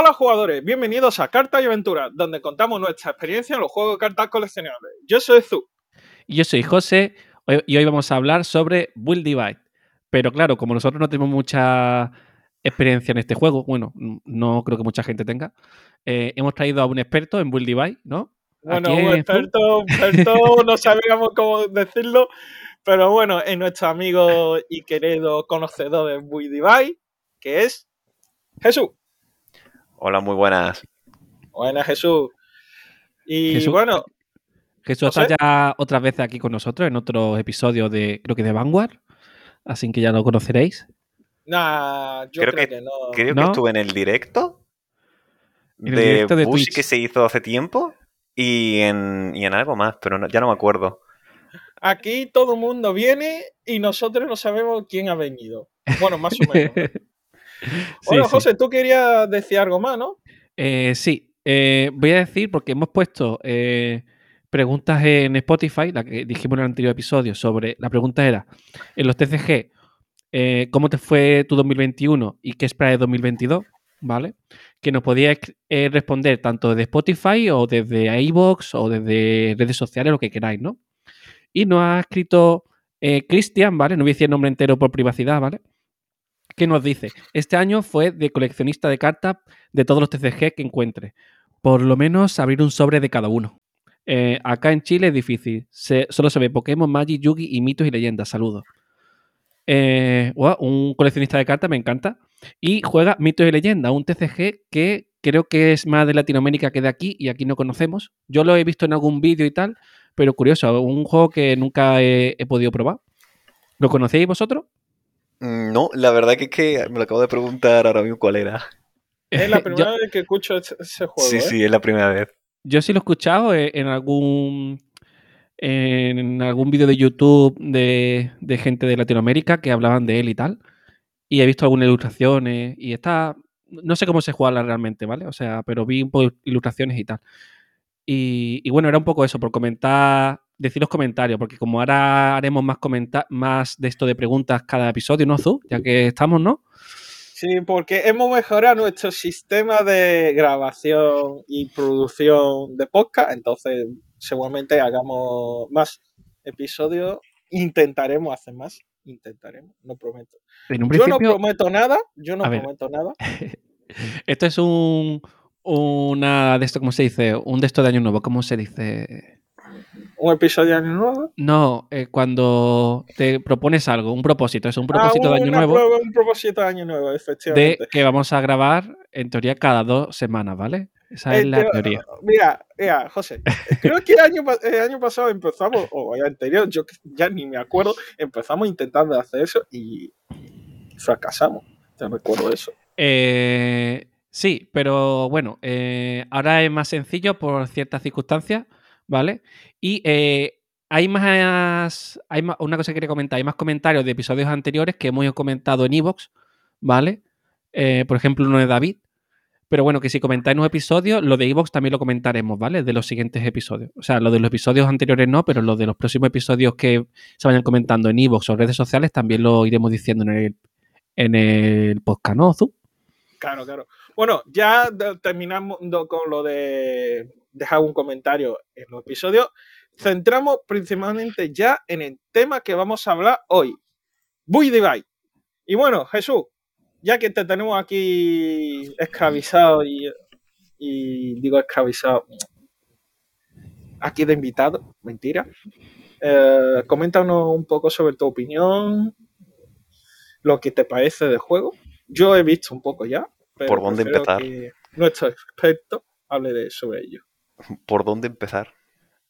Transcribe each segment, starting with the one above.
Hola jugadores, bienvenidos a Cartas y Aventuras, donde contamos nuestra experiencia en los juegos de cartas coleccionables. Yo soy Zu. Y yo soy José y hoy vamos a hablar sobre Build Divide. Pero claro, como nosotros no tenemos mucha experiencia en este juego, bueno, no creo que mucha gente tenga, eh, hemos traído a un experto en Build Divide, ¿no? Bueno, un experto, experto no sabíamos cómo decirlo, pero bueno, es nuestro amigo y querido conocedor de Build Divide, que es Jesús. Hola, muy buenas. Buenas, Jesús. Y bueno. Jesús está ya otras veces aquí con nosotros en otros episodios de, creo que de Vanguard, así que ya lo conoceréis. Nah, yo creo, que, no. Creo que estuve en el directo de, directo de Bush que se hizo hace tiempo y en, y en algo más, pero ya no me acuerdo. Aquí todo el mundo viene y nosotros no sabemos quién ha venido. Bueno, más o menos. bueno, José, tú querías decir algo más, ¿no? Eh, sí, eh, voy a decir porque hemos puesto eh, preguntas en Spotify, la que dijimos en el anterior episodio, sobre la pregunta era, en los TCG, ¿cómo te fue tu 2021 y qué esperas de 2022? ¿Vale? Que nos podías responder tanto desde Spotify o desde iVoox o desde redes sociales, lo que queráis, ¿no? Y nos ha escrito Cristian, ¿vale? No voy a decir el nombre entero por privacidad, ¿vale? Que nos dice, este año fue de coleccionista de cartas de todos los TCG que encuentre. Por lo menos abrir un sobre de cada uno. Eh, acá en Chile es difícil. solo se ve Pokémon, Magic, Yugi y mitos y leyendas. Saludos. Eh, un coleccionista de cartas, me encanta. Y juega mitos y leyendas, un TCG que creo que es más de Latinoamérica que de aquí y aquí no conocemos. Yo lo he visto en algún vídeo y tal, pero curioso, un juego que nunca he podido probar. ¿Lo conocéis vosotros? Mm, no, la verdad que es que me lo acabo de preguntar ahora mismo cuál era. Es la primera vez que escucho ese juego. Sí, ¿eh? sí, es la primera vez. Yo sí lo he escuchado eh, en algún en algún vídeo de YouTube de, gente de Latinoamérica que hablaban de él y tal. Y he visto algunas ilustraciones y está... No sé cómo se juega realmente, ¿vale? O sea, pero vi un poco ilustraciones y tal. Y, y bueno, era un poco eso, por comentar decir los comentarios, porque como ahora haremos más, más de esto de preguntas cada episodio, ¿no, Zu? Ya que estamos, ¿no? Sí, porque hemos mejorado nuestro sistema de grabación y producción de podcast, entonces seguramente hagamos más episodios, intentaremos hacer más, intentaremos, no prometo. Yo no prometo nada, yo no prometo nada. esto es un una de esto, ¿cómo se dice? Un de esto de año nuevo, ¿cómo se dice? Un episodio de Año Nuevo? No, eh, cuando te propones algo, un propósito, es un propósito de Año Nuevo. un propósito de Año Nuevo, efectivamente. De que vamos a grabar, en teoría, cada dos semanas, ¿vale? Esa es la teoría. Mira, mira, José, creo que el año, el año pasado empezamos, o el anterior, yo ya ni me acuerdo, empezamos intentando hacer eso y fracasamos. Te recuerdo eso. Eh, sí, pero bueno, eh, ahora es más sencillo por ciertas circunstancias ¿vale? Y eh, hay más, hay más, una cosa que quería comentar, hay más comentarios de episodios anteriores que hemos comentado en Evox, ¿vale? Eh, por ejemplo, uno de David. Pero bueno, que si comentáis un episodio, lo de Evox también lo comentaremos, ¿vale? De los siguientes episodios. O sea, lo de los episodios anteriores no, pero lo de los próximos episodios que se vayan comentando en Evox o redes sociales también lo iremos diciendo en el, en el podcast, ¿no, Claro, claro. Bueno, ya terminamos con lo de dejar un comentario en los episodios. Centramos principalmente ya en el tema que vamos a hablar hoy. Buy Divide. Y bueno, Jesús, ya que te tenemos aquí esclavizado y, digo esclavizado aquí de invitado, mentira. Eh, coméntanos un poco sobre tu opinión, lo que te parece del juego. Yo he visto un poco ya. ¿Por dónde empezar? Que nuestro experto hable de, sobre ello. ¿Por dónde empezar?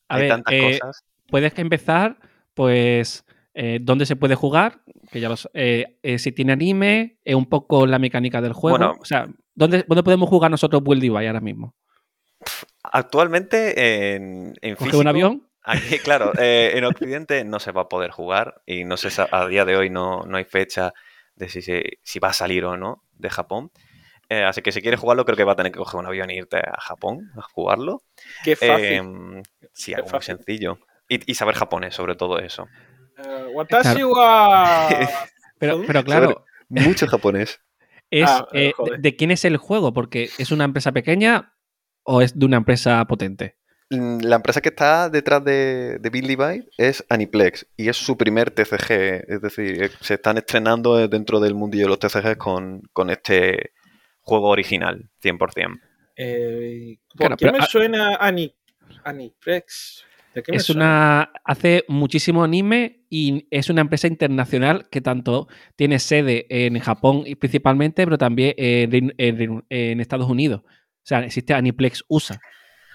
Hay tantas eh, cosas. Puedes empezar, pues, eh, dónde se puede jugar, que ya eh, si tiene anime, un poco la mecánica del juego. o sea, ¿dónde, podemos jugar nosotros Build Divide ahora mismo? Actualmente en, en físico, un avión? Aquí, claro, en Occidente no se va a poder jugar y no sé, a día de hoy no, no hay fecha de si, si va a salir o no de Japón. Eh, así que si quieres jugarlo, creo que va a tener que coger un avión e irte a Japón a jugarlo. Qué fácil. Em, sí, algo muy sencillo. Y, saber japonés, sobre todo eso. Uh, watashi wa... pero, pero claro. mucho japonés. es Ah, eh, de, quién es el juego, porque es una empresa pequeña o es de una empresa potente. La empresa que está detrás de, de Bill Divide es Aniplex y es su primer TCG. Es decir, eh, se están estrenando eh, dentro del mundillo de los TCG con, con este juego original, 100%. Eh, ¿Por Claro, qué pero me a- suena Ani, Aniplex? ¿De qué me Es suena? una. hace muchísimo anime y es una empresa internacional que tanto tiene sede en Japón y principalmente, pero también en, Estados Unidos. O sea, existe Aniplex USA.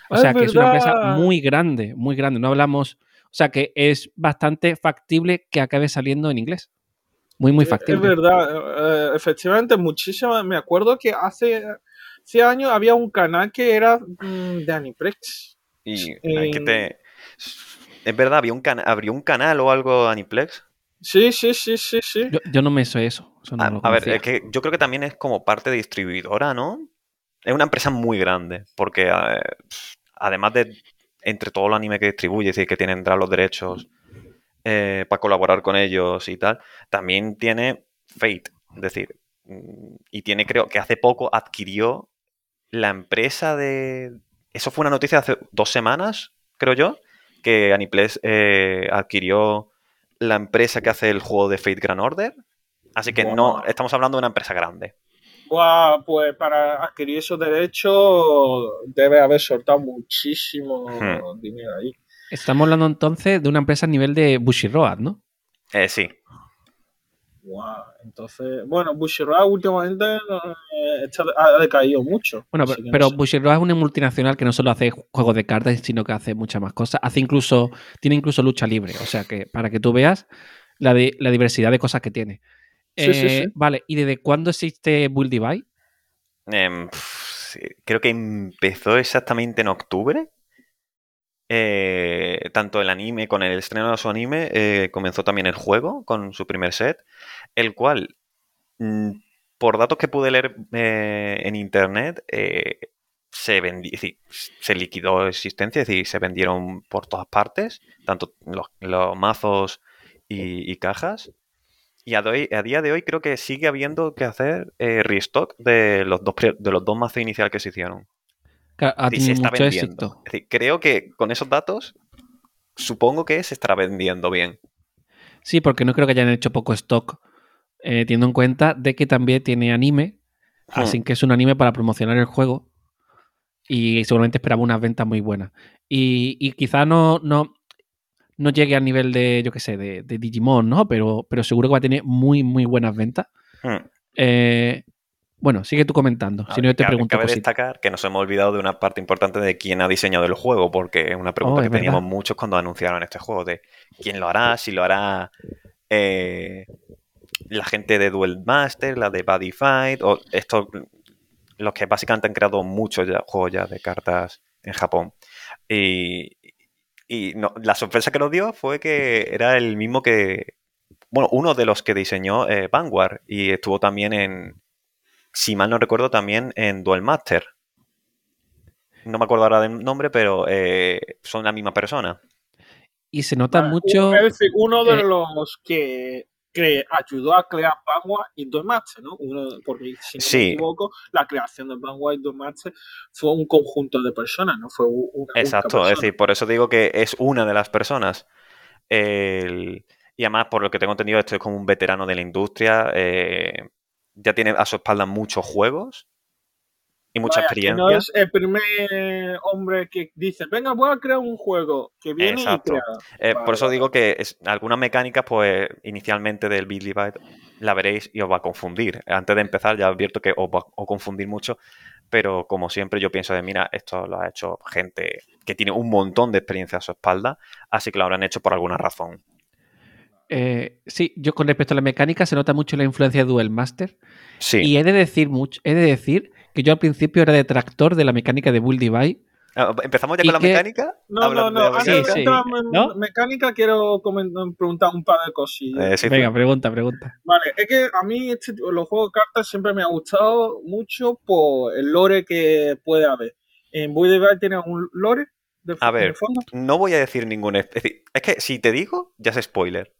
O Ah, sea, es que es una empresa muy grande, muy grande. No hablamos. O sea, que es bastante factible que acabe saliendo en inglés. Muy, muy factible. Es verdad, eh, efectivamente, muchísimas. Me acuerdo que hace, hace años había un canal que era mm, de Aniplex. Y Eh, hay que te... Es verdad, había un, cana- abrió un canal o algo Aniplex. Sí, sí, sí, sí, sí. Yo, yo no me sé eso. eso no A, ver, es que yo creo que también es como parte de distribuidora, ¿no? Es una empresa muy grande, porque eh, además de entre todo el anime que distribuye, es decir, que tienen los derechos eh, para colaborar con ellos y tal, también tiene Fate, es decir, mm, y tiene, creo que hace poco adquirió la empresa de... Eso fue una noticia hace dos semanas, creo yo, que Aniplex eh, adquirió la empresa que hace el juego de Fate Grand Order. Así que no, estamos hablando de una empresa grande. Pues para adquirir esos derechos debe haber soltado muchísimo Hmm. dinero ahí. Estamos hablando entonces de una empresa a nivel de Bushiroad, ¿no? Eh, sí, Guau, entonces, bueno, Bushiroad últimamente eh, está- ha decaído mucho. Bueno, pero, no pero. Bushiroad es una multinacional que no solo hace juegos de cartas, sino que hace muchas más cosas. Hace incluso, tiene incluso lucha libre. O sea que para que tú veas la, di- la diversidad de cosas que tiene. Sí, sí, Eh, sí. Vale, ¿y desde cuándo existe Build Divide? Em, creo que empezó exactamente en octubre. Eh, tanto el anime, con el estreno de su anime, eh, comenzó también el juego con su primer set, el cual, mm, por datos que pude leer eh, en internet, se vendi- decir, se liquidó existencia, es decir, se vendieron por todas partes, tanto los, mazos y, cajas. Y a, día de hoy creo que sigue habiendo que hacer restock de los dos de los dos mazos iniciales que se hicieron. Ha Sí, se está mucho vendiendo. éxito. Es decir, creo que con esos datos supongo que se estará vendiendo bien. Sí, porque no creo que hayan hecho poco stock, eh, teniendo en cuenta de que también tiene anime, así Hmm. que es un anime para promocionar el juego y seguramente esperaba unas ventas muy buenas. Y, y quizá no, no, no llegue al nivel de, yo qué sé, de, de Digimon, ¿no? Pero, pero seguro que va a tener muy, muy buenas ventas. Hmm. Eh, bueno, sigue tú comentando, si no yo te pregunto cabe destacar que nos hemos olvidado de una parte importante de quién ha diseñado el juego, porque es una pregunta Oh, que verdad. teníamos muchos cuando anunciaron este juego, de quién lo hará, si lo hará eh, la gente de Duel Master, la de Buddy Fight, o estos, los que básicamente han creado muchos ya- juegos ya de cartas en Japón. Y, y no- la sorpresa que nos dio fue que era el mismo que, bueno, uno de los que diseñó eh, Vanguard y estuvo también en, si mal no recuerdo, también en Duel Master. No me acuerdo ahora del nombre, pero eh, son la misma persona. Y se nota mucho... un- es decir, uno de eh, los que, que ayudó a crear Vanguard y Master, ¿no? Uno, porque si no Sí. me equivoco, la creación de Vanguard y Master fue un conjunto de personas, no fue una Exacto, es decir, por eso digo que es una de las personas. El- y además, por lo que tengo entendido, esto es como un veterano de la industria. eh, ya tiene a su espalda muchos juegos y mucha Vaya, que experiencia. no es el primer hombre que dice, venga, voy a crear un juego que viene Exacto. y crea. Eh, Vale, por eso digo que es, algunas mecánicas, pues inicialmente del Beat Divide la veréis y os va a confundir. Antes de empezar, ya advierto que os va a confundir mucho, pero como siempre, yo pienso de, mira, esto lo ha hecho gente que tiene un montón de experiencia a su espalda, así que lo habrán hecho por alguna razón. Eh, sí, yo con respecto a la mecánica se nota mucho la influencia de Duel Master. Sí. Y he de decir mucho, he de decir que yo al principio era detractor de la mecánica de Build Divide. Ah, ¿Empezamos ya con la que- mecánica? No, no, no. Antes Sí, de mecánica. sí. entrar en ¿No? mecánica, quiero preguntar un par de cosillas. Eh, sí, Venga, pregunta, pregunta. Vale, es que a mí este tipo- los juegos de cartas siempre me ha gustado mucho por el lore que puede haber. En Void Divide tiene un lore de, A de ver. fondo. No voy a decir ningún... Es decir, es que si te digo, ya es spoiler.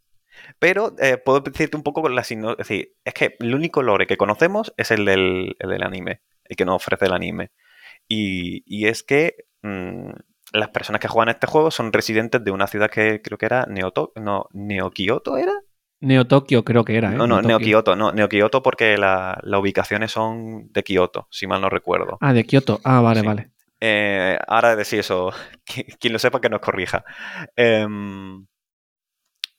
Pero eh, puedo decirte un poco con la sino- Es decir, es que el único lore que conocemos es el del, el del anime, el que nos ofrece el anime. Y, y es que mm, las personas que juegan este juego son residentes de una ciudad que creo que era Neoto, no, Neo Kyoto, ¿era? Neo Tokio creo que era, ¿eh? No, no, Neo. Kyoto, no, Neo Kyoto porque la- las ubicaciones son de Kyoto, si mal no recuerdo. Ah, de Kioto. Ah, vale, Sí. vale. Eh, ahora de decir eso, qui- quien lo sepa que nos corrija. Em,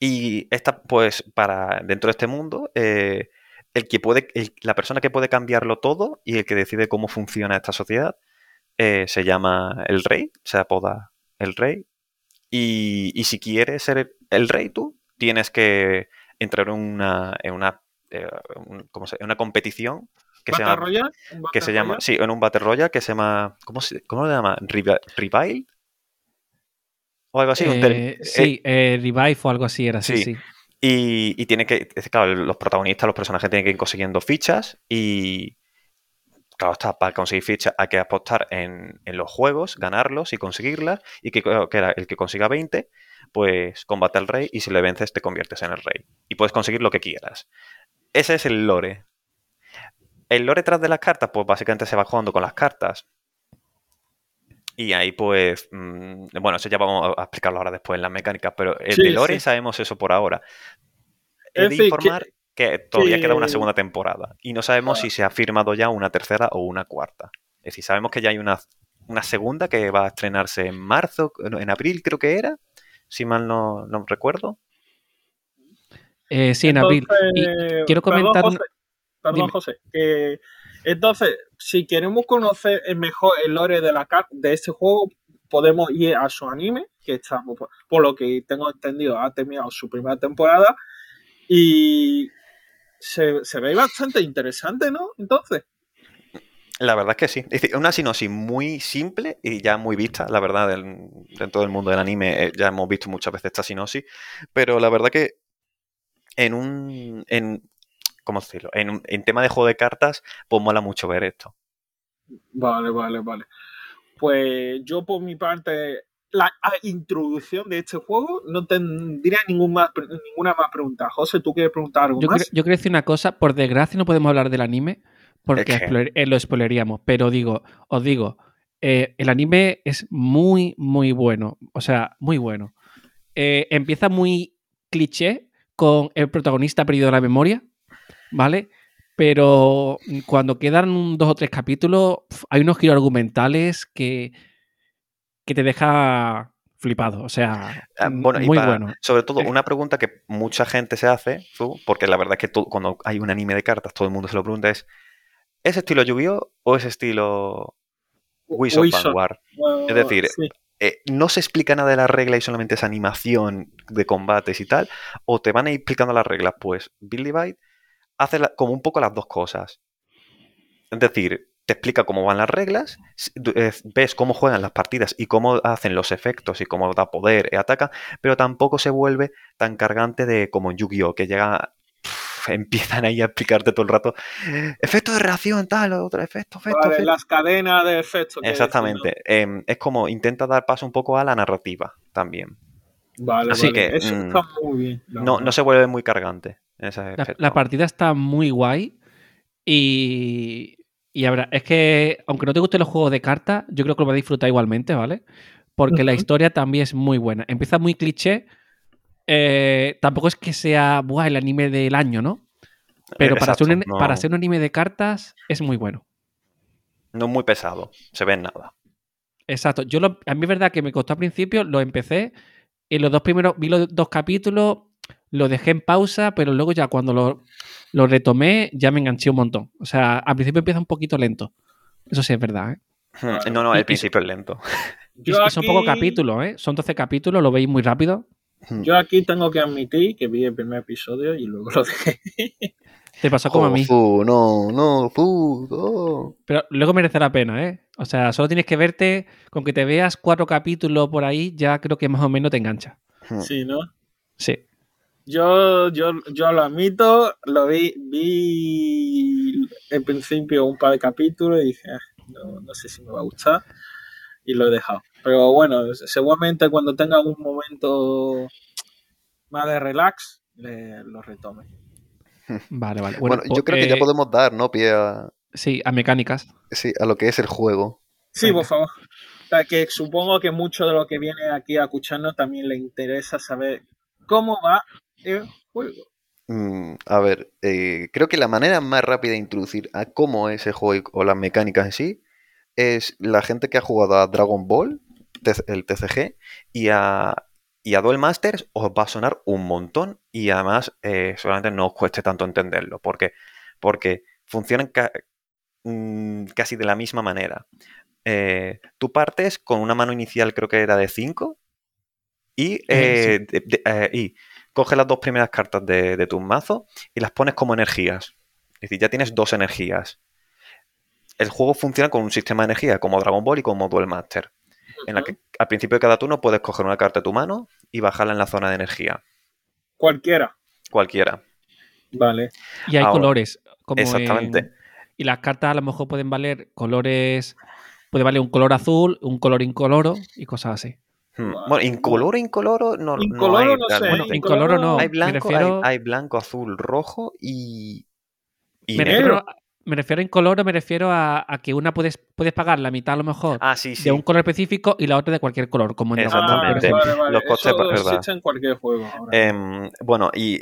y esta, pues, para dentro de este mundo, eh, el que puede, el- la persona que puede cambiarlo todo y el que decide cómo funciona esta sociedad eh, se llama el rey, se apoda el rey. Y, y si quieres ser el, el rey tú, tienes que entrar en una, en una, eh, un- ¿cómo se- en una competición que se ¿Battle llama que se llama, sí, en un Battle Royale que se llama, ¿cómo se, cómo se llama? ¿Revile? O algo así. Eh, eh, sí, eh, Revive o algo así era, sí, sí. sí. y, y tiene que, claro, los protagonistas, los personajes tienen que ir consiguiendo fichas y, claro, está, para conseguir fichas hay que apostar en, en los juegos, ganarlos y conseguirlas y que, que era el que consiga 20, pues combate al rey y si le vences te conviertes en el rey y puedes conseguir lo que quieras. Ese es el lore. El lore tras de las cartas, pues básicamente se va jugando con las cartas. Y ahí, pues, mm, bueno, eso ya vamos a explicarlo ahora después en las mecánicas, pero el Sí, de lore sí. sabemos eso por ahora. He de informar que, todavía queda una que- segunda temporada y no sabemos Ah. si se ha firmado ya una tercera o una cuarta. Es decir, sabemos que ya hay una, una segunda que va a estrenarse en marzo, en abril creo que era, si mal no, no recuerdo. Eh, sí, en abril. Y quiero perdón, comentar José, perdón, Dime. José, que entonces, si queremos conocer mejor el lore de la de este juego, podemos ir a su anime, que está, por, lo que tengo entendido, ha terminado su primera temporada y se, ve bastante interesante, ¿no? Entonces, La verdad es que sí. Es decir, una sinopsis muy simple y ya muy vista, la verdad, dentro del mundo del anime eh, ya hemos visto muchas veces esta sinopsis, pero la verdad que en un... En, ¿Cómo decirlo? En, un- en tema de juego de cartas, pues mola mucho ver esto. vale, vale, vale. Pues yo por mi parte, la a- introducción de este juego no tendría ningún más, ninguna más pregunta. José, ¿tú quieres preguntar algo Yo, más? creo- yo quería decir una cosa, por desgracia no podemos hablar del anime porque Es que- spoiler- eh, lo spoileríamos, pero digo, os digo, eh, el anime es muy, muy bueno, o sea, muy bueno. Eh, empieza muy cliché con el protagonista perdido de la memoria, ¿vale? Pero cuando quedan un- dos o tres capítulos, hay unos giros argumentales que, que te deja flipado, o sea, Ah, Bueno, y muy para- bueno. sobre todo, Eh. una pregunta que mucha gente se hace, porque la verdad es que todo- cuando hay un anime de cartas, todo el mundo se lo pregunta, es ¿es estilo Yu-Gi-Oh o es estilo Wizard of. Vanguard? Es decir, Sí. eh, no se explica nada de la regla y solamente es animación de combates y tal, o te van a ir explicando las reglas, pues Billy Byte hace la- como un poco las dos cosas. Es decir, te explica cómo van las reglas, eh, ves cómo juegan las partidas y cómo hacen los efectos y cómo da poder y ataca, pero tampoco se vuelve tan cargante de como en Yu-Gi-Oh! que llega. empiezan ahí a explicarte todo el rato efecto de reacción, tal, otro efecto, efecto, Vale, efecto. las cadenas de efectos. Exactamente. Em, es como intenta dar paso un poco a la narrativa también. Vale, Así vale. que, Eso mm, está muy bien. No, no se vuelve muy cargante. En ese La, partida está muy guay y, y habrá, es que aunque no te gusten los juegos de cartas, yo creo que lo vas a disfrutar igualmente, ¿vale? Porque la historia también es muy buena. Empieza muy cliché. eh, tampoco es que sea buah, el anime del año, ¿no? Pero para, ser un, no- para ser un anime de cartas es muy bueno. No es muy pesado. Se ve en nada. Exacto. Yo lo- a mí es verdad que me costó al principio, lo empecé y los dos primeros, vi los dos capítulos, lo dejé en pausa, pero luego ya cuando lo, lo retomé ya me enganché un montón. O sea, al principio empieza un poquito lento. Eso sí es verdad, ¿eh? No, no, el y- principio es lento. Y, Yo y son pocos capítulos, ¿eh? Son 12 capítulos, lo veis muy rápido. Yo aquí tengo que admitir que vi el primer episodio y luego lo dejé. Te pasó como a mí. Fu, no, no, fu, no. Pero luego merece la pena, ¿eh? O sea, solo tienes que verte, con que te veas cuatro capítulos por ahí, ya creo que más o menos te engancha. Sí, ¿no? Sí. Yo, yo, yo lo admito, lo vi, vi en principio un par de capítulos y dije, "Ah, no, no sé si me va a gustar y lo he dejado. Pero bueno, seguramente cuando tenga un momento más de relax, le- lo retome. Vale, vale. Bueno, Bueno, yo creo que ya eh, podemos dar, ¿no? Pie a, Sí, a mecánicas. sí, a lo que es el juego. Sí, por favor. O sea, que supongo que mucho de lo que viene aquí a escucharnos también le interesa saber cómo va juego. Mm, a ver, eh, creo que la manera más rápida de introducir a cómo es el juego o las mecánicas en sí es la gente que ha jugado a Dragon Ball, el TCG, y a, y a Duel Masters os va a sonar un montón y además eh, seguramente no os cueste tanto entenderlo. ¿Por qué? Porque funcionan ca- mm, casi de la misma manera. Eh, tú partes con una mano inicial, creo que era de 5, y, Eh, eh, de- de- eh, y coges las dos primeras cartas de, de tu mazo y las pones como energías. Es decir, ya tienes dos energías. El juego funciona con un sistema de energía como Dragon Ball y como Duel Master, en la que al principio de cada turno puedes coger una carta de tu mano y bajarla en la zona de energía, Cualquiera. cualquiera. Vale. Y hay Ahora, colores. Como exactamente. en- y las cartas a lo mejor pueden valer colores. Puede valer un color azul, un color incoloro y cosas así. Hmm. Bueno, incoloro, incoloro no, no Incoloro hay no sé. Bueno, incoloro no. hay blanco, hay- refiero- hay, blanco, azul, rojo y, y Me negro. refiero, me refiero a incoloro, me refiero a, a que una puedes, puedes pagar la mitad a lo mejor Ah, sí, sí. de un color específico y la otra de cualquier color, como en Exactamente. ejemplo. Ah, vale, vale. Los costes, Eso ¿verdad? existe en cualquier juego. ahora. Em, bueno, y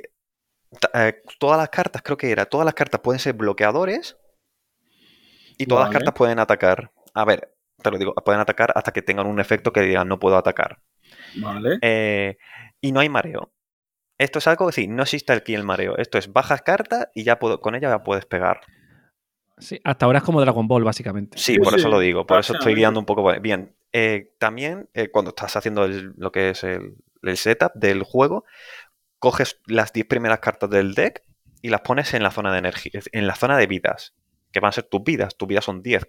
eh, todas las cartas, creo que era, todas las cartas pueden ser bloqueadores y todas Vale. las cartas pueden atacar. A ver, te lo digo, pueden atacar hasta que tengan un efecto que digan no puedo atacar. Vale. Eh, y no hay mareo. Esto es algo que sí, no existe aquí el mareo. Esto es bajas cartas y ya puedo, con ella ya puedes pegar. Sí, hasta ahora es como Dragon Ball, básicamente. Sí, Sí, por eso sí, lo digo, por eso estoy guiando un poco. Bien, eh, también eh, cuando estás haciendo el- lo que es el, el setup del juego, coges las 10 primeras cartas del deck y las pones en la zona de energía, en la zona de vidas, que van a ser tus vidas. Tus vidas son 10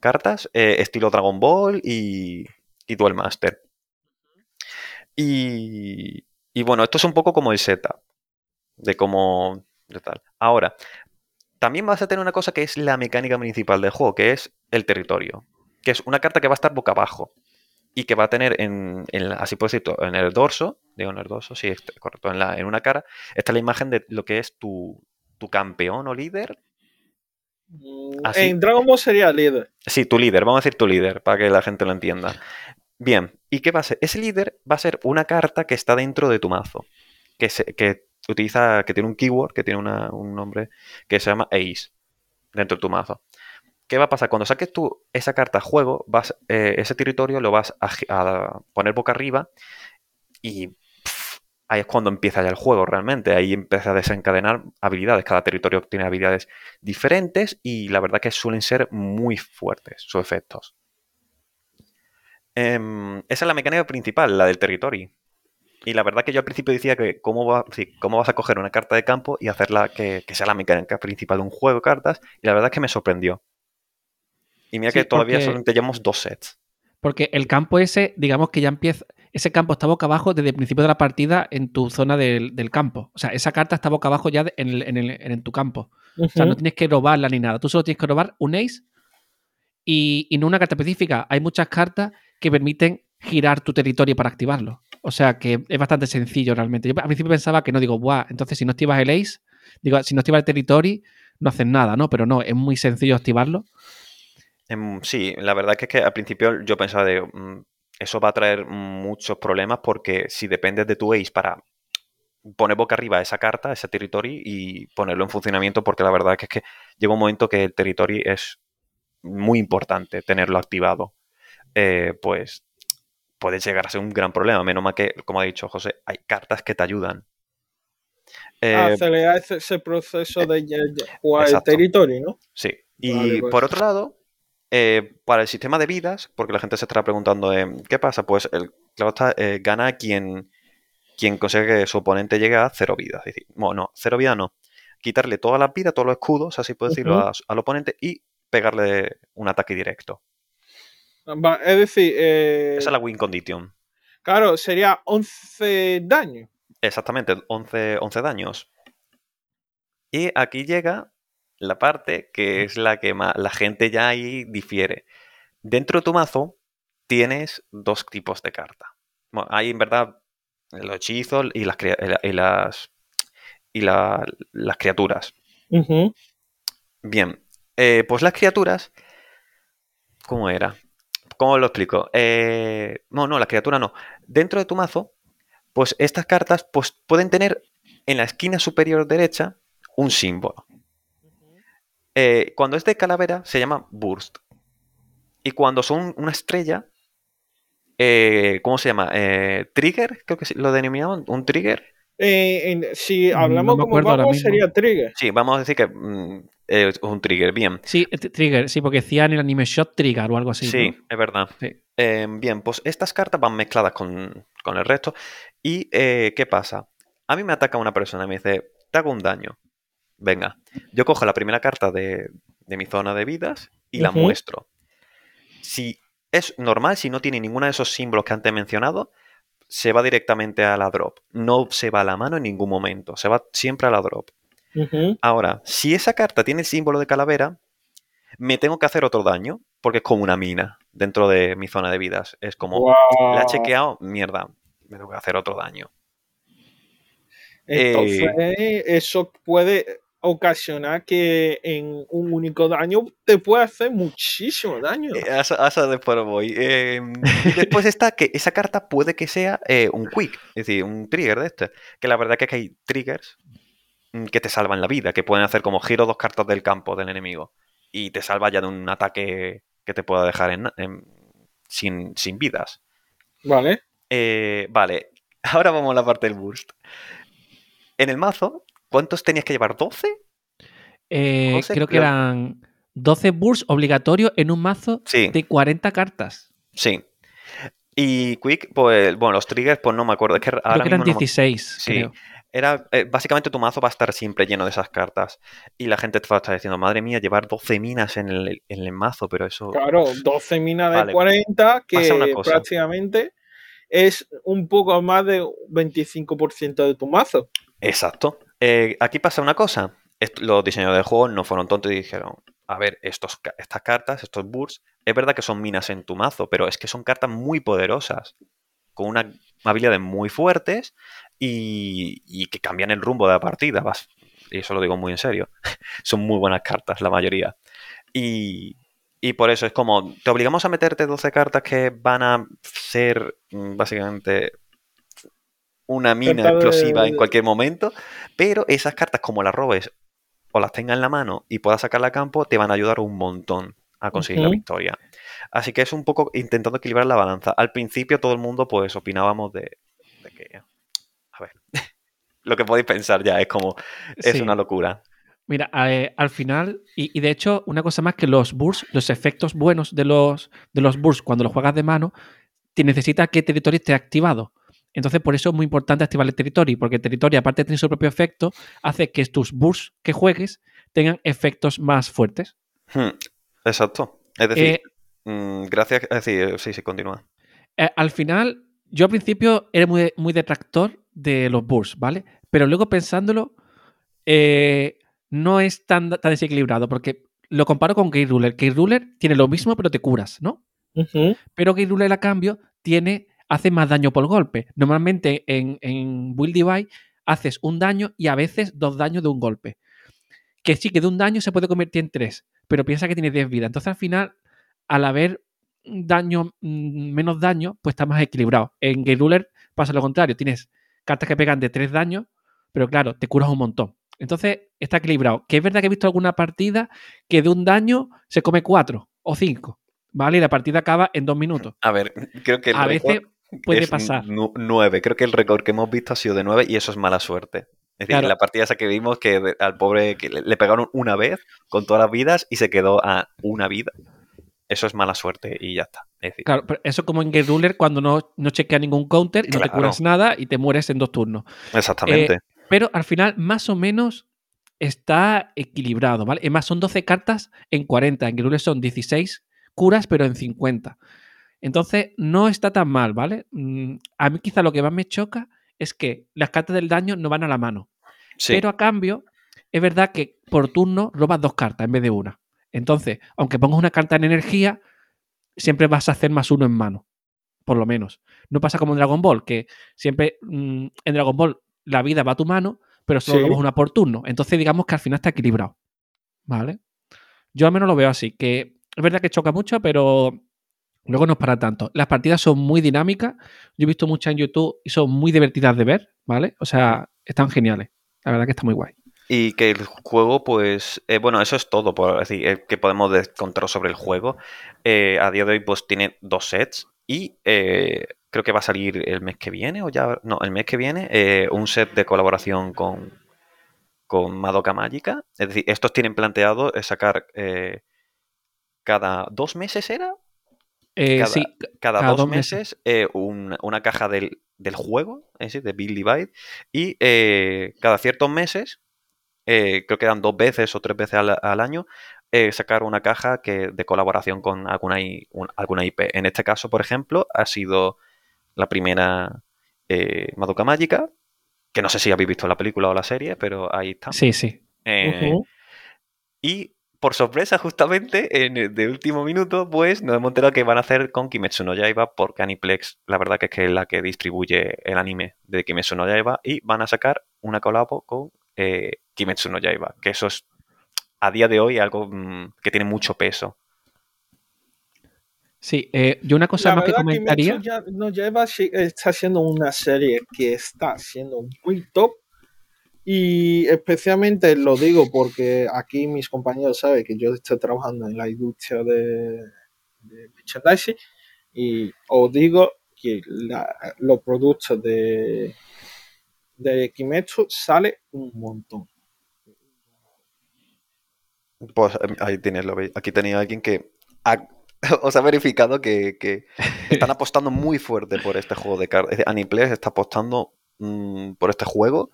cartas, eh, estilo Dragon Ball y, y Duel Master. Y, y bueno, esto es un poco como el setup de cómo de tal. Ahora, también vas a tener una cosa que es la mecánica principal del juego, que es el territorio, que es una carta que va a estar boca abajo y que va a tener en, en así puedo decirlo, en el dorso, digo en el dorso, sí, este- correcto, en, la, en una cara, está la imagen de lo que es tu, tu campeón o líder. Así. En Dragon Ball sería líder. Sí, tu líder, vamos a decir tu líder, para que la gente lo entienda. Bien, ¿y qué va a ser? Ese líder va a ser una carta que está dentro de tu mazo, que, se- que utiliza, que tiene un keyword, que tiene una- un nombre que se llama Ace, dentro de tu mazo. ¿Qué va a pasar? Cuando saques tú esa carta a juego, vas, eh, ese territorio lo vas a, a poner boca arriba y ahí es cuando empieza ya el juego realmente. Ahí empieza a desencadenar habilidades. Cada territorio tiene habilidades diferentes y la verdad que suelen ser muy fuertes sus efectos. Em, esa es la mecánica principal, la del territorio. Y la verdad que yo al principio decía que cómo, va- sí, cómo vas a coger una carta de campo y hacerla que, que sea la mecánica principal de un juego de cartas. Y la verdad es que me sorprendió. Y mira Sí, que todavía porque- solamente llevamos dos sets. Porque el campo ese, digamos que ya empieza. Ese campo está boca abajo desde el principio de la partida en tu zona del, del campo. O sea, esa carta está boca abajo ya en, el- en el- en tu campo. O sea, no tienes que robarla ni nada. Tú solo tienes que robar un ace y, y no una carta específica. Hay muchas cartas que permiten girar tu territorio para activarlo. O sea que es bastante sencillo realmente. Yo al principio pensaba que no, digo, guau, entonces si no activas el ace, digo, si no activas el territorio, no haces nada, ¿no? Pero no, es muy sencillo activarlo. Em, sí, la verdad que es que al principio yo pensaba de mm, eso va a traer muchos problemas porque si dependes de tu ace para poner boca arriba esa carta, ese territorio y ponerlo en funcionamiento, porque la verdad que es que llega un momento que el territorio es muy importante tenerlo activado. Eh, pues puede llegar a ser un gran problema. Menos mal que, como ha dicho José, hay cartas que te ayudan. Eh, acelerar ese, ese proceso de ya- ya jugar el territorio, ¿no? Sí. Y Vale, pues. por otro lado, eh, para el sistema de vidas, porque la gente se estará preguntando, eh, ¿qué pasa? Pues el, claro está, eh, gana quien, quien consigue que su oponente llegue a cero vidas. Es decir, bueno, no, cero vida no. Quitarle todas las vidas, todos los escudos, así puedo decirlo, a- al oponente y pegarle un ataque directo. Va, Es decir, Esa es la win condition. claro, sería 11 daños. Exactamente, 11, 11 daños. Y aquí llega la parte que es la que más, la gente ya ahí difiere. Dentro de tu mazo tienes dos tipos de carta. Bueno, hay en verdad los hechizos y las, y las, y la- las criaturas. Bien, eh, pues las criaturas, ¿cómo era? ¿Cómo lo explico? Eh, no, no, la criatura no. Dentro de tu mazo, pues estas cartas pues, pueden tener en la esquina superior derecha un símbolo. Eh, cuando es de calavera se llama burst. Y cuando son una estrella, eh, ¿cómo se llama? Eh, trigger, creo que sí, lo denominaban, un trigger. Eh, en- si Mm, hablamos no como vamos, sería trigger. Sí, vamos a decir que mm, es un trigger, bien. Sí, Trigger, sí, porque decía en el anime Shot Trigger o algo así. Sí, ¿no? es verdad. Sí. Eh, bien, pues estas cartas van mezcladas con, con el resto. ¿Y eh, qué pasa? A mí me ataca una persona y me dice, te hago un daño. Venga, yo cojo la primera carta de, de mi zona de vidas y la muestro. Si es normal, si no tiene ninguno de esos símbolos que antes he mencionado, se va directamente a la drop. No se va a la mano en ningún momento, se va siempre a la drop. Ahora, si esa carta tiene el símbolo de calavera, me tengo que hacer otro daño, porque es como una mina dentro de mi zona de vidas. Es como, la he chequeado, mierda, me tengo que hacer otro daño. Entonces, Eh, eso puede ocasionar que en un único daño te puede hacer muchísimo daño. Eh, a eso- a eso después voy. Eh, y después está que esa carta puede que sea eh, un quick, es decir, un trigger de este. Que la verdad que, es que hay triggers mm, que te salvan la vida, que pueden hacer como giro dos cartas del campo del enemigo. Y te salva ya de un ataque que te pueda dejar en- en- sin, sin vidas. ¿Vale? Eh, vale, ahora vamos a la parte del burst. En el mazo, ¿cuántos tenías que llevar? ¿12? Eh, José, creo que eran 12 bursts obligatorios en un mazo Sí, de 40 cartas. sí. Y Quick, pues, bueno, los triggers, pues no me acuerdo. Es que ahora creo que eran mismo no me- 16, Sí. creo. Era, eh, básicamente tu mazo va a estar siempre lleno de esas cartas. Y la gente te va a estar diciendo, madre mía, llevar 12 minas en el, en el mazo, pero eso... Claro, 12 minas de Vale. 40, Pasa una que prácticamente es un poco más de 25% de tu mazo. Exacto. Eh, aquí pasa una cosa. Los diseñadores del juego no fueron tontos y dijeron, a ver, estos, estas cartas, estos bursts, es verdad que son minas en tu mazo, pero es que son cartas muy poderosas, con unas habilidades muy fuertes y, y que cambian el rumbo de la partida. vas- Y eso lo digo muy en serio. son muy buenas cartas, la mayoría. Y, y por eso es como, te obligamos a meterte 12 cartas que van a ser mm, básicamente una mina de- explosiva en cualquier momento, pero esas cartas como las robes o las tengas en la mano y puedas sacarla a campo, te van a ayudar un montón a conseguir la victoria. Así que es un poco intentando equilibrar la balanza. Al principio todo el mundo pues opinábamos de, de que, a ver, lo que podéis pensar ya es como, es Sí. una locura. Mira, eh, al final, y, y de hecho, una cosa más que los bursts, los efectos buenos de los, de los bursts cuando los juegas de mano, te necesita que el territorio esté activado. Entonces, por eso es muy importante activar el territorio, porque el territorio, aparte de tener su propio efecto, hace que tus bursts que juegues tengan efectos más fuertes. Hmm, Exacto. Es decir, Eh, mm, gracias, es decir, sí, sí, continúa. Eh, al final, yo al principio era muy, muy detractor de los bursts, ¿vale? Pero luego pensándolo, eh, no es tan, tan desequilibrado, porque lo comparo con Gate Ruler. Gate Ruler tiene lo mismo, pero te curas, ¿no? Pero Gate Ruler, a cambio, tiene, hace más daño por golpe. Normalmente en, en Build Divide haces un daño y a veces dos daños de un golpe. Que sí, que de un daño se puede convertir en tres, pero piensa que tiene 10 vidas. Entonces, al final, al haber daño, mm, menos daño, pues está más equilibrado. En Gate Ruler pasa lo contrario. Tienes cartas que pegan de 3 daños, pero claro, te curas un montón. Entonces, está equilibrado. Que es verdad que he visto alguna partida que de un daño se come 4 o 5, ¿vale? Y la partida acaba en 2 minutos. A ver, creo que el A veces puede es pasar. nu- nueve. Creo que el récord que hemos visto ha sido de nueve y eso es mala suerte. Es decir, Claro. la partida esa que vimos que al pobre que le, pegaron una vez con todas las vidas y se quedó a una vida. Eso es mala suerte y ya está. Es decir, Claro, pero eso como en Ruler cuando no, no chequea ningún counter y no te Claro. curas nada y te mueres en dos turnos. exactamente. Pero al final, más o menos, está equilibrado, ¿vale? Es más, son 12 cartas en 40. En Ruler son 16 curas, pero en 50. Entonces, no está tan mal, ¿vale? Mm, A mí quizá lo que más me choca es que las cartas del daño no van a la mano. sí, Pero a cambio, es verdad que por turno robas dos cartas en vez de una. Entonces, aunque pongas una carta en energía, siempre vas a hacer más uno en mano. por lo menos. No pasa como en Dragon Ball, que siempre mm, en Dragon Ball la vida va a tu mano, pero solo Sí. tenemos una por turno. Entonces, digamos que al final está equilibrado. ¿Vale? Yo al menos lo veo así, que es verdad que choca mucho, pero luego no es para tanto. Las partidas son muy dinámicas. Yo he visto muchas en YouTube y son muy divertidas de ver, ¿vale? O sea, están geniales. La verdad que está muy guay. Y que el juego, pues, eh, bueno, eso es todo, por decir, eh, que podemos de- contar sobre el juego. Eh, a día de hoy, pues, tiene dos sets y creo que va a salir el mes que viene, o ya, no, el mes que viene, un set de colaboración con, con Madoka Mágica. Es decir, estos tienen planteado sacar cada dos meses, ¿era? Eh, Cada- sí, Cada, Cada dos, dos meses, meses. eh, un- una caja del, del juego, es decir, de Bill Divide, y eh, cada ciertos meses, creo que eran dos veces o tres veces al, al año, sacar una caja que, de colaboración con alguna, un- alguna IP. En este caso, por ejemplo, ha sido la primera Madoka Mágica, que no sé si habéis visto la película o la serie, pero ahí está. sí, sí. Ujú. y por sorpresa, justamente, en el de último minuto, pues nos hemos enterado que van a hacer con Kimetsu no Yaiba, porque Aniplex, la verdad que es que es la que distribuye el anime de Kimetsu no Yaiba, y van a sacar una colabo con eh, Kimetsu no Yaiba, que eso es a día de hoy algo mm, que tiene mucho peso. Sí, eh, yo una cosa La más que comentaría. Kimetsu ya no sí, está haciendo una serie que está siendo muy top y especialmente lo digo porque aquí mis compañeros saben que yo estoy trabajando en la industria de, de merchandising y os digo que la- los productos de, de Kimetsu sale un montón. Pues em, ahí tienes, lo veis. Aquí tenía alguien que ha- os ha verificado que, que están apostando muy fuerte por este juego de cartas. Aniplex está apostando mm, por este juego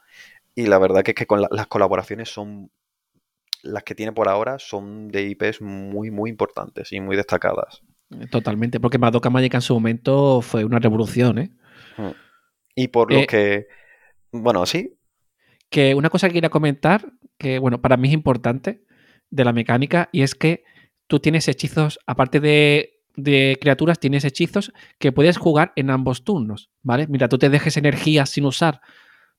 y la verdad que es que con la- las colaboraciones son las que tiene por ahora son de IPs muy muy importantes y muy destacadas. Totalmente, porque Madoka Magica en su momento fue una revolución, ¿eh? Y por lo Eh, que bueno, sí, Que una cosa que quería comentar, que bueno, para mí es importante de la mecánica, y es que tú tienes hechizos, aparte de, de criaturas, tienes hechizos que puedes jugar en ambos turnos, ¿vale? Mira, tú te dejes energía sin usar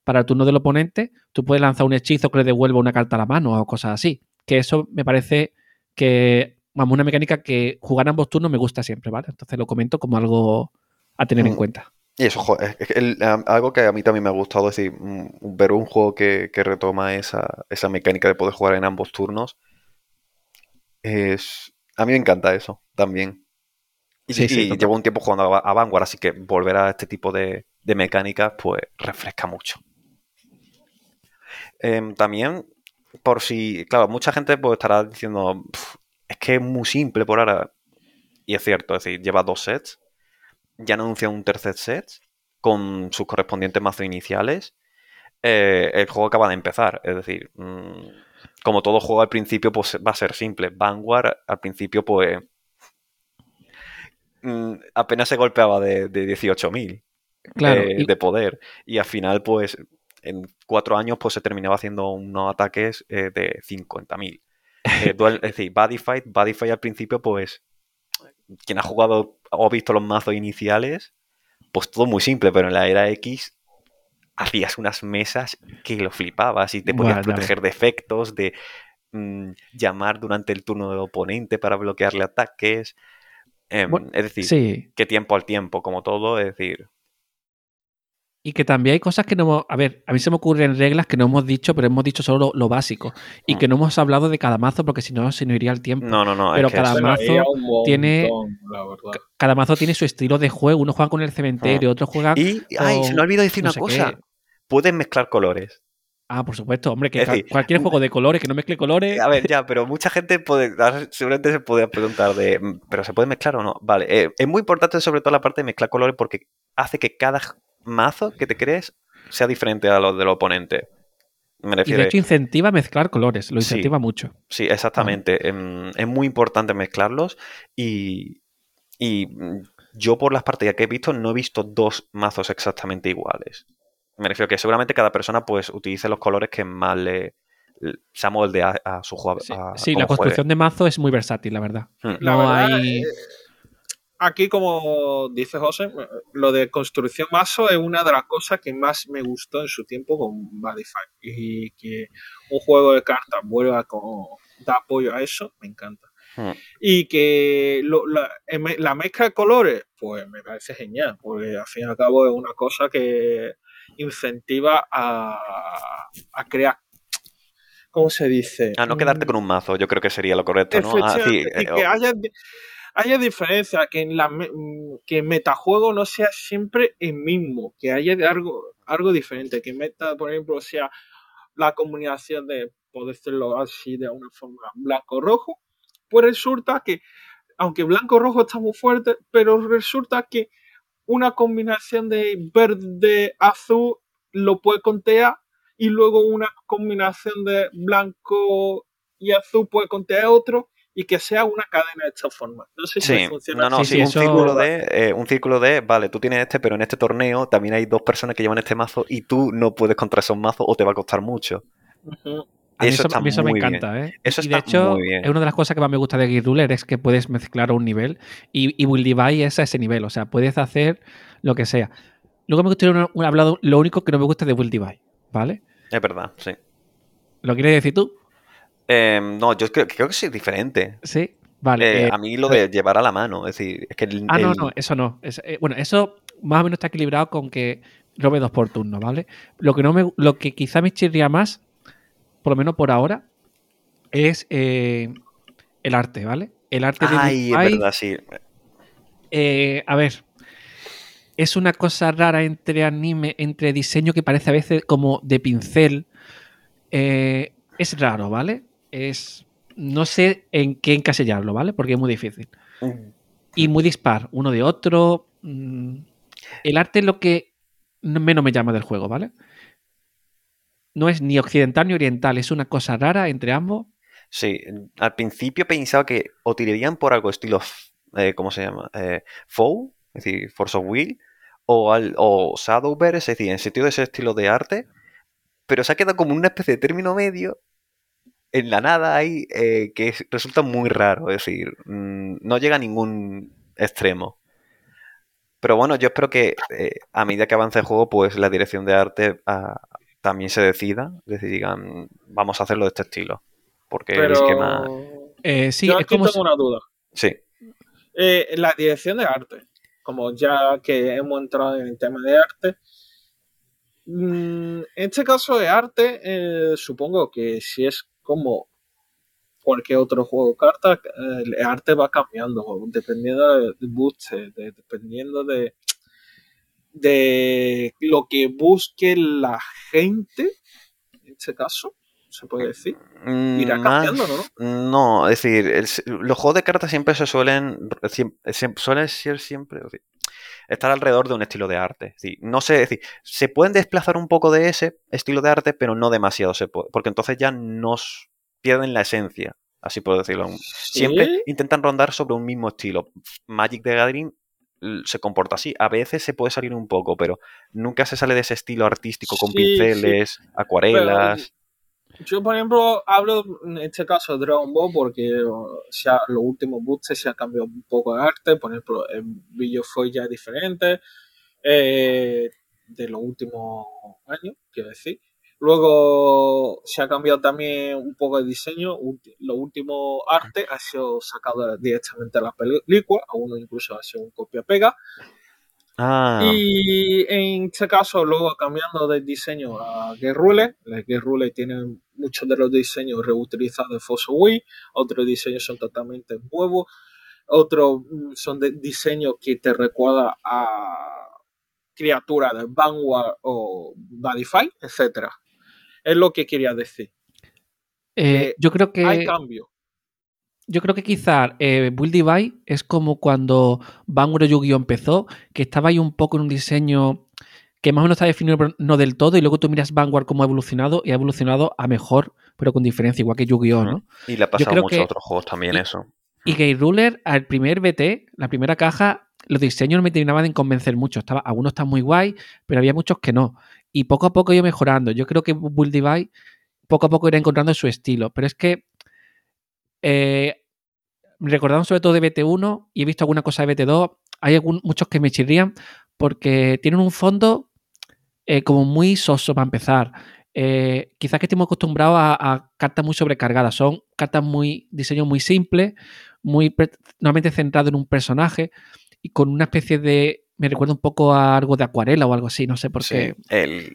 para el turno del oponente, tú puedes lanzar un hechizo que le devuelva una carta a la mano o cosas así. Que eso me parece que, vamos, una mecánica que jugar ambos turnos me gusta siempre, ¿vale? Entonces lo comento como algo a tener en Mm. cuenta. Y eso, es- el- algo que a mí también me ha gustado, es decir, mm, ver un juego que, que retoma esa, esa mecánica de poder jugar en ambos turnos. Es, a mí me encanta eso también. Y, Sí, sí, y llevo un tiempo jugando a Vanguard, así que volver a este tipo de, de mecánicas, pues refresca mucho. Em, también, por si, claro, mucha gente pues estará diciendo, "Pf, es que es muy simple por ahora. Y es cierto, es decir, lleva dos sets ya han anunciado un tercer set con sus correspondientes mazos iniciales. Eh, el juego acaba de empezar, es decir, mm, como todo juego al principio, pues va a ser simple. Vanguard al principio, pues mm, apenas se golpeaba de, de 18.000 Claro, eh, y- de poder. Y al final, pues, en cuatro años, pues se terminaba haciendo unos ataques eh, de 50.000. Eh, dual- es decir, Bodyfight, Bodyfight al principio, pues, quien ha jugado o ha visto los mazos iniciales, pues todo muy simple, pero en la era X hacías unas mesas que lo flipabas y te podías proteger de efectos, de mm, llamar durante el turno del oponente para bloquearle ataques. Em, Bueno, es decir, sí, que tiempo al tiempo, como todo, es decir, Y que también hay cosas que no hemos. A ver, a mí se me ocurren reglas que no hemos dicho, pero hemos dicho solo lo, lo básico. Y Mm. que no hemos hablado de cada mazo, porque si no, se nos iría el tiempo. no, no, no, Pero es que cada mazo montón, tiene-. Cada mazo tiene su estilo de juego. Uno juega con el cementerio, otro juega. Y, ay, se me ha olvidado decir no una cosa. qué. Puedes mezclar colores. Ah, por supuesto, hombre, que decir, cualquier juego de colores, que no mezcle colores. A ver, ya, pero mucha gente puede, seguramente se puede preguntar de, "Mm, ¿pero se puede mezclar o no? Vale, eh, es muy importante sobre todo la parte de mezclar colores porque hace que cada mazo que te crees sea diferente a los del oponente. Me Y de hecho incentiva a mezclar colores, lo Sí. incentiva mucho. sí, exactamente. em, es muy importante mezclarlos y, y yo por las partidas que he visto no he visto dos mazos exactamente iguales. Me refiero que seguramente cada persona pues utilice los colores que más le, se amolde a, a su juego. Sí, a- la juegue. construcción de mazo es muy versátil, la verdad. Hmm. La No verdad, hay. Eh, aquí, como dice José, lo de construcción mazo es una de las cosas que más me gustó en su tiempo con Badify. Y que un juego de cartas vuelva a dar apoyo a eso, me encanta. Hmm. Y que lo- la, la mezcla de colores, pues me parece genial, porque al fin y al cabo es una cosa que incentiva a, a crear. ¿Cómo se dice? A no quedarte Mm, con un mazo, yo creo que sería lo correcto, ¿no? Ah, sí, y eh, que haya, haya diferencia, que en la que metajuego no sea siempre el mismo, que haya algo, algo diferente, que meta, por ejemplo, sea la combinación de, por decirlo así, de una forma blanco-rojo, pues resulta que, aunque blanco-rojo está muy fuerte, pero resulta que una combinación de verde-azul lo puede contear y luego una combinación de blanco y azul puede contear otro y que sea una cadena de esta forma. No sé si Sí, funciona no, no, Sí, sí, sí, un, eso- círculo de, eh, un círculo de, vale, tú tienes este, pero en este torneo también hay dos personas que llevan este mazo y tú no puedes contra esos mazos o te va a costar mucho. Ujú. A mí Eso eso, está a mí eso me muy bien. encanta, ¿eh? Eso y de está hecho, muy bien. es una de las cosas que más me gusta de Gear Ruler es que puedes mezclar un nivel y, y Buildify es a ese nivel. O sea, puedes hacer lo que sea. Luego me gustaría un- hablado lo único que no me gusta de Buildify, ¿vale? Es verdad, sí. ¿Lo quieres decir tú? Eh, no, yo creo, creo que sí es diferente. Sí. Vale. Eh, eh, a mí lo de llevar a la mano, es decir, es que el, ah, no, el- no, eso no. Es- eh, bueno, eso más o menos está equilibrado con que robe dos por turno, ¿vale? Lo que, no me, lo que quizá me chirría más, por lo menos por ahora, es el arte, ¿vale? El arte de Ay, es verdad, sí. A ver. Es una cosa rara entre anime, entre diseño que parece a veces como de pincel. Eh, es raro, ¿vale? Es. No sé en qué encasillarlo, ¿vale? Porque es muy difícil. Y muy dispar, uno de otro. Mm, El arte es lo que no- menos me llama del juego, ¿vale? No es ni occidental ni oriental, es una cosa rara entre ambos. Sí, al principio pensaba que o tirarían por algo estilo, eh, ¿cómo se llama? Eh, Foe, es decir, Force of Will, o, al, o Shadowverse, es decir, en sentido de ese estilo de arte, pero se ha quedado como una especie de término medio en la nada ahí eh, que es- resulta muy raro, es decir, mm, no llega a ningún extremo. Pero bueno, yo espero que eh, a medida que avance el juego, pues la dirección de arte ah, también se decida, es decir, digan, vamos a hacerlo de este estilo, porque es el Pero que más... Eh, sí, yo es aquí como. tengo una duda. Sí, Eh, la dirección de arte, como ya que hemos entrado en el tema de arte, mm, en este caso de arte, eh, supongo que si es como cualquier otro juego. De cartas, eh, el arte va cambiando dependiendo del booster, de- dependiendo de, de lo que busque la gente, en este caso, se puede decir, Mm, irá cambiando, ¿no? No, es decir, el- los juegos de cartas siempre se suelen, suelen ser siempre, estar alrededor de un estilo de arte. Es decir, no sé, es decir, se pueden desplazar un poco de ese estilo de arte, pero no demasiado, se puede, porque entonces ya nos pierden la esencia, así puedo decirlo. Siempre intentan rondar sobre un mismo estilo. Magic the Gathering se comporta así. A veces se puede salir un poco, pero nunca se sale de ese estilo artístico con Sí, pinceles, acuarelas. Yo, por ejemplo, hablo en este caso de Dragon Ball porque los últimos boosters se ha cambiado un poco de arte. Por ejemplo, el vídeo fue ya diferente eh, de los últimos años, quiero decir. Luego se ha cambiado también un poco el diseño. Los últimos artes ha sido sacado directamente de la película, algunos incluso ha sido un copia-pega. Ah, Y en este caso, luego cambiando de diseño a Guerrule, Guerrule tiene muchos de los diseños reutilizados de Force Wii, otros diseños son totalmente nuevos, otros mm, son de diseños que te recuerdan a criaturas de Vanguard o Badify, etcétera. Es lo que quería decir. Eh, Eh, yo creo que. Hay cambio. Yo creo que quizá eh, Build Divide es como cuando Vanguard Yu-Gi-Oh empezó, que estaba ahí un poco en un diseño que más o menos está definido, pero no del todo, y luego tú miras Vanguard cómo ha evolucionado y ha evolucionado a mejor, pero con diferencia, igual que Yu-Gi-Oh, ¿no? y le ha pasado a muchos que- otros juegos también y- eso. Y Gate Ruler, al primer BT, la primera caja, los diseños no me terminaban de convencer mucho. Estaba, algunos están muy guay, pero había muchos que no. Y poco a poco iba mejorando. Yo creo que Build Divide poco a poco irá encontrando su estilo. Pero es que eh, me recordaron sobre todo de BT1 y he visto alguna cosa de BT2. Hay muchos que me chirrían porque tienen un fondo eh, como muy soso para empezar. Eh, quizás que estemos acostumbrados a, cartas muy sobrecargadas. Son cartas muy, diseño muy simple, muy normalmente centrado en un personaje y con una especie de. Me recuerda un poco a algo de acuarela o algo así, no sé por qué.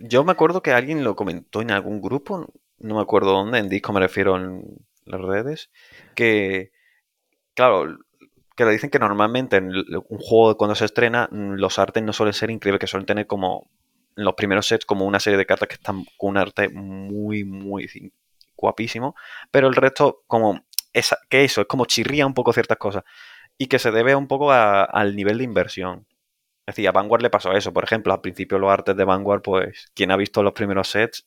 yo me acuerdo que alguien lo comentó en algún grupo, no me acuerdo dónde, en disco me refiero en las redes, que, claro, que le dicen que normalmente en un juego cuando se estrena, los artes no suelen ser increíbles, que suelen tener como los primeros sets como una serie de cartas que están con un arte muy, muy guapísimo, pero el resto como esa, que eso, es como chirría un poco ciertas cosas y que se debe un poco al nivel de inversión. Es decir, a Vanguard le pasó eso. Por ejemplo, al principio los artes de Vanguard, pues quien ha visto los primeros sets,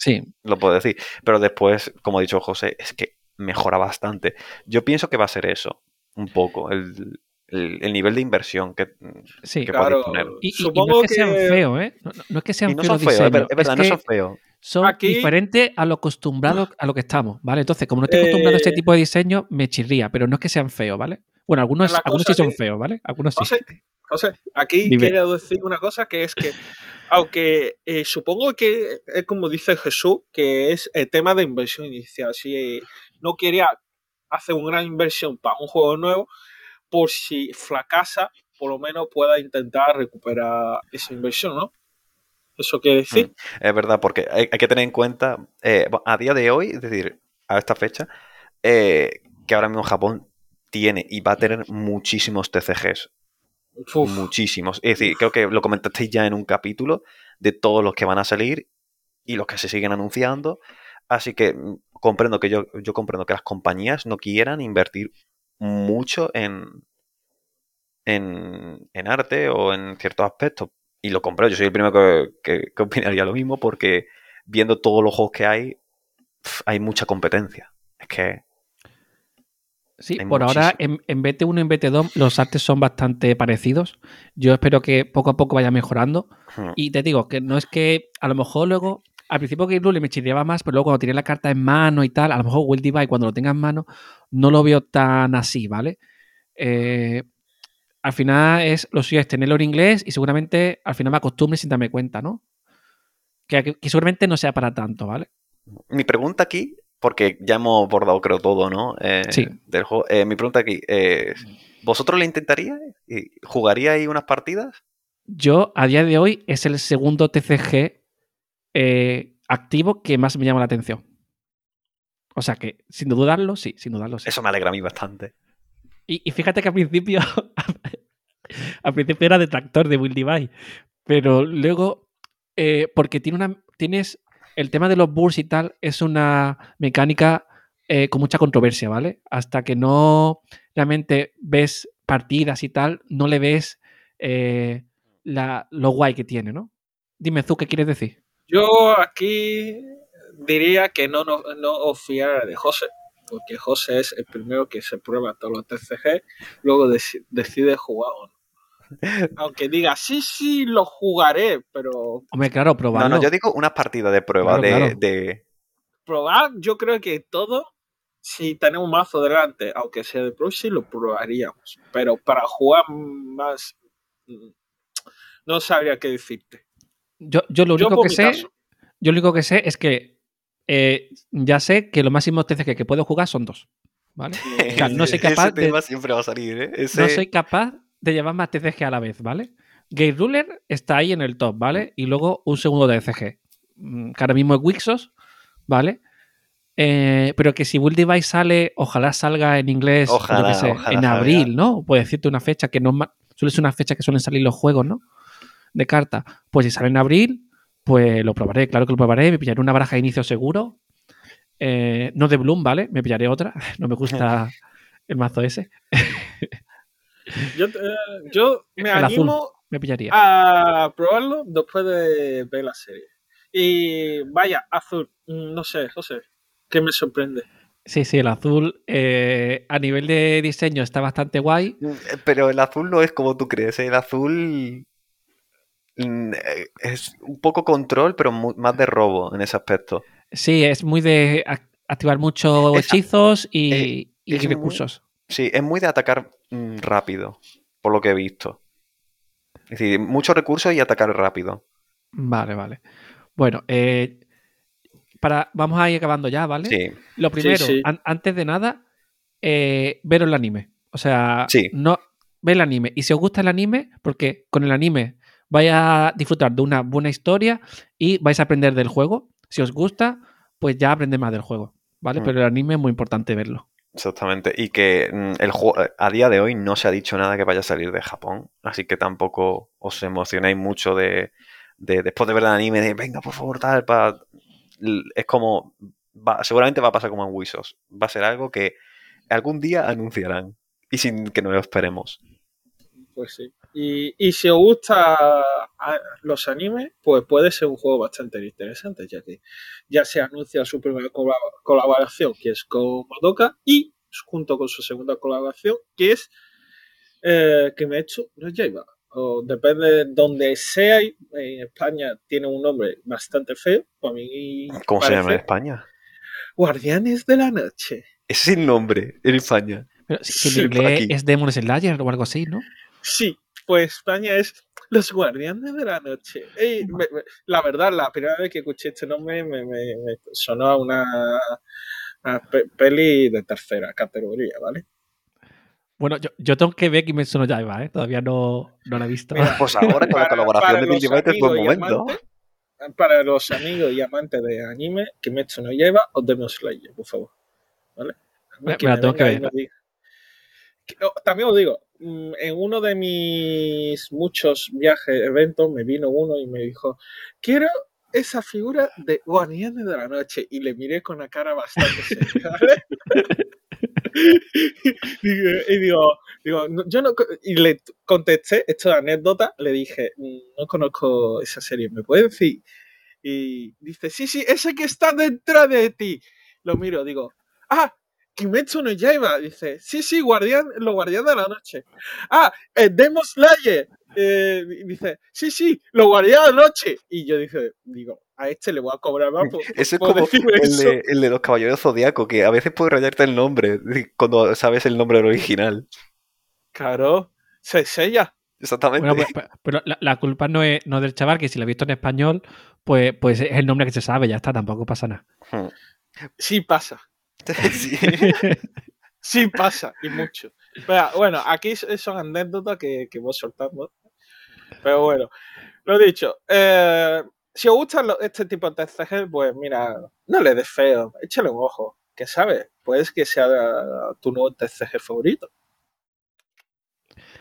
sí, lo puedo decir. Pero después, como ha dicho José, es que mejora bastante. Yo pienso que va a ser eso, un poco, el, el, nivel de inversión que, sí, claro. poner. Y, no es que, sean feos, ¿eh? No, es que sean feos. No son feos, es, verdad, no son feos. Son diferentes a lo acostumbrado a lo que estamos, ¿vale? Entonces, como no estoy acostumbrado a este eh, tipo de diseño, me chirría, pero no es que sean feos, ¿vale? Bueno, algunos, algunos sí son feos, ¿vale? Algunos sí. José, aquí quiero decir una cosa que es que, aunque eh, supongo que es como dice Jesús, que es el tema de inversión inicial. Si no quería hacer una gran inversión para un juego nuevo, por si fracasa, por lo menos pueda intentar recuperar esa inversión, ¿no? Eso quiere decir. Mm, es verdad, porque hay, que tener en cuenta, eh, a día de hoy, es decir, a esta fecha, eh, que ahora mismo Japón tiene y va a tener muchísimos TCGs. Muchísimos. Es decir, creo que lo comentasteis ya en un capítulo de todos los que van a salir y los que se siguen anunciando. Así que mm, comprendo que yo, yo comprendo que las compañías no quieran invertir mucho en, en, arte o en ciertos aspectos. Y lo compré. Yo soy el primero que, opinaría lo mismo porque viendo todos los juegos que hay, hay mucha competencia. Es que... Sí, por ahora en, en, BT1 y en BT2 los artes son bastante parecidos. Yo espero que poco a poco vaya mejorando. Hmm. Y te digo que no es que a lo mejor luego al principio Game Blue le me chirriaba más, pero luego cuando tiene la carta en mano y tal, a lo mejor Will Divide cuando lo tenga en mano, no lo veo tan así, ¿vale? Eh, al final es lo suyo es tenerlo en inglés y seguramente al final me acostumbre sin darme cuenta, ¿no? Que, seguramente no sea para tanto, ¿vale? Mi pregunta aquí, porque ya hemos abordado creo todo, ¿no? Eh, sí. Del juego. Eh, mi pregunta aquí es, ¿vosotros le intentaríais? ¿Jugaríais unas partidas? Yo, a día de hoy, es el segundo TCG eh, activo que más me llama la atención. O sea que, sin dudarlo, sí, sin dudarlo, sí. Eso me alegra a mí bastante. Y, fíjate que al principio, al principio era detractor de Will Divide, pero luego, eh, porque tiene una, tienes el tema de los bursts y tal, es una mecánica eh, con mucha controversia, ¿vale? Hasta que no realmente ves partidas y tal, no le ves la, lo guay que tiene, ¿no? Dime, tú, ¿qué quieres decir? Yo aquí diría que no, no, no os fiara de José, porque José es el primero que se prueba todos los TCG, luego decide jugar o no. Aunque diga, sí, sí, lo jugaré, pero. Hombre, claro, probarlo. No, no, yo digo unas partidas de prueba de, Probar, yo creo que todo, si tenemos un mazo delante, aunque sea de Pro, sí lo probaríamos. Pero para jugar más. Mm, no sabría qué decirte. Yo, yo lo único que sé. Yo lo único que sé es que eh, ya sé que los máximos TCG que puedo jugar son dos. ¿Vale? no soy capaz de, siempre va a salir, ¿eh? No soy capaz de llevar más TCG a la vez, ¿vale? Gate Ruler está ahí en el top, ¿vale? Y luego un segundo TCG. Mm, que ahora mismo es Wixos, ¿vale? Eh, pero que si Will Device sale, ojalá salga en inglés, ojalá, en abril, ¿no? Puedo decirte una fecha que no suele ser una fecha que suelen salir los juegos, ¿no? de carta. Pues si sale en abril, pues lo probaré, claro que lo probaré, me pillaré una baraja de inicio seguro. Eh, no de Bloom, ¿vale? Me pillaré otra. No me gusta el mazo ese. yo, yo, me animo me pillaría. a probarlo después de ver la serie. Y vaya, azul, mm, no sé, José, ¿qué me sorprende? Sí, sí, el azul eh, a nivel de diseño está bastante guay. Mm, pero el azul no es como tú crees, ¿eh? el azul Mm, eh, es un poco control, pero más de robo en ese aspecto. Sí, es muy de activar muchos hechizos y, eh, recursos. Sí, es muy de atacar rápido, por lo que he visto. Es decir, muchos recursos y atacar rápido. Vale, vale. Bueno, eh, para, vamos a ir acabando ya, ¿vale? Sí. Lo primero, sí. an- antes de nada, eh, ver el anime. O sea, Sí. no ve el anime. Y si os gusta el anime, porque con el anime vais a disfrutar de una buena historia y vais a aprender del juego. Si os gusta, pues ya aprended más del juego, ¿vale? Mm. Pero el anime es muy importante verlo. Exactamente. Y que mm, el juego a día de hoy no se ha dicho nada que vaya a salir de Japón. Así que tampoco os emocionéis mucho de, de- después de ver el anime de venga, por favor, tal, pa-". Es como va- seguramente va a pasar como en Wisos. Va a ser algo que algún día anunciarán. Y sin que nos lo esperemos. Pues sí. Y, y si os gusta los animes, pues puede ser un juego bastante interesante, ya que ya se anuncia su primera colab- colaboración, que es con Madoka, y junto con su segunda colaboración, que es eh, Kimetsu no Yaiba. O depende de donde sea, en España tiene un nombre bastante feo, a mí ¿Cómo se llama en España? Guardianes de la Noche. Ese es el nombre en España. Pero si, si en Sí, por inglés es Demon Slayer o algo así, ¿no? Sí, pues España es los guardianes de la noche. Ey, me- me- la verdad, la primera vez que escuché este nombre me, me- me sonó a una, peli de tercera categoría, ¿vale? Bueno, yo, yo tengo que ver Kimetsu no Yaiba, ¿eh? Todavía no, no la he visto. Mira, Pues ahora con la colaboración para de Digimite es buen momento. amantes- para los amigos y amantes de anime, Kimetsu no lleva o Demon Slayer, por favor. ¿Vale? Me- que me la me tengo que ver. me diga- Que- oh, También os digo, en uno de mis muchos viajes, eventos, me vino uno y me dijo, quiero esa figura de Guardianes de la Noche. Y le miré con una cara bastante seria, y digo, digo, yo no, y le contesté, esto de anécdota, le dije, "Mm, no conozco esa serie, ¿me puedes decir? Y dice, sí, sí, ese que está detrás de ti. Lo miro, digo, ah, Kimetsu no Yaiba. Dice, sí, sí, guardián, los guardianes de la noche. Ah, eh, Demon Slayer. Eh, dice, sí, sí, los guardianes de la noche. Y yo dije, digo, a este le voy a cobrar más por, Ese es por como el eso. de, el de los caballeros zodiaco, que a veces puede rayarte el nombre cuando sabes el nombre original. Claro, se sella. Exactamente. Bueno, pues- pues- pero la, la culpa no es, no del chaval, que si lo ha visto en español, pues, pues es el nombre que se sabe, ya está, tampoco pasa nada. Hmm. Sí pasa. Sí. Sí pasa, y mucho. Pero, bueno, aquí son anécdotas que, que voy soltando. Pero bueno, lo dicho. eh, si os gustan lo- este tipo de TCG, pues mira, no le des feo, échale un ojo. Que sabes, puedes que sea tu nuevo TCG favorito.